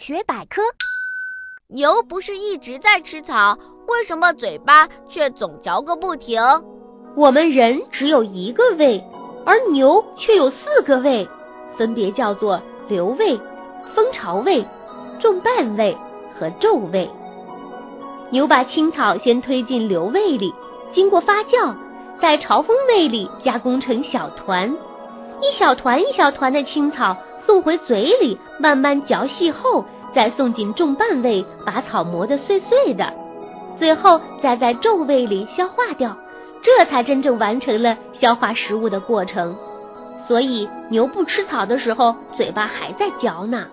学百科：牛不是一直在吃草，为什么嘴巴却总嚼个不停？我们人只有一个胃，而牛却有四个胃，分别叫做瘤胃、蜂巢胃、重瓣胃和皱胃。牛把青草先推进瘤胃里，经过发酵，在巢蜂胃里加工成小团，一小团一小团的青草送回嘴里，慢慢嚼细后，再送进重瓣胃，把草磨得碎碎的，最后再在重胃里消化掉，这才真正完成了消化食物的过程。所以，牛不吃草的时候，嘴巴还在嚼呢。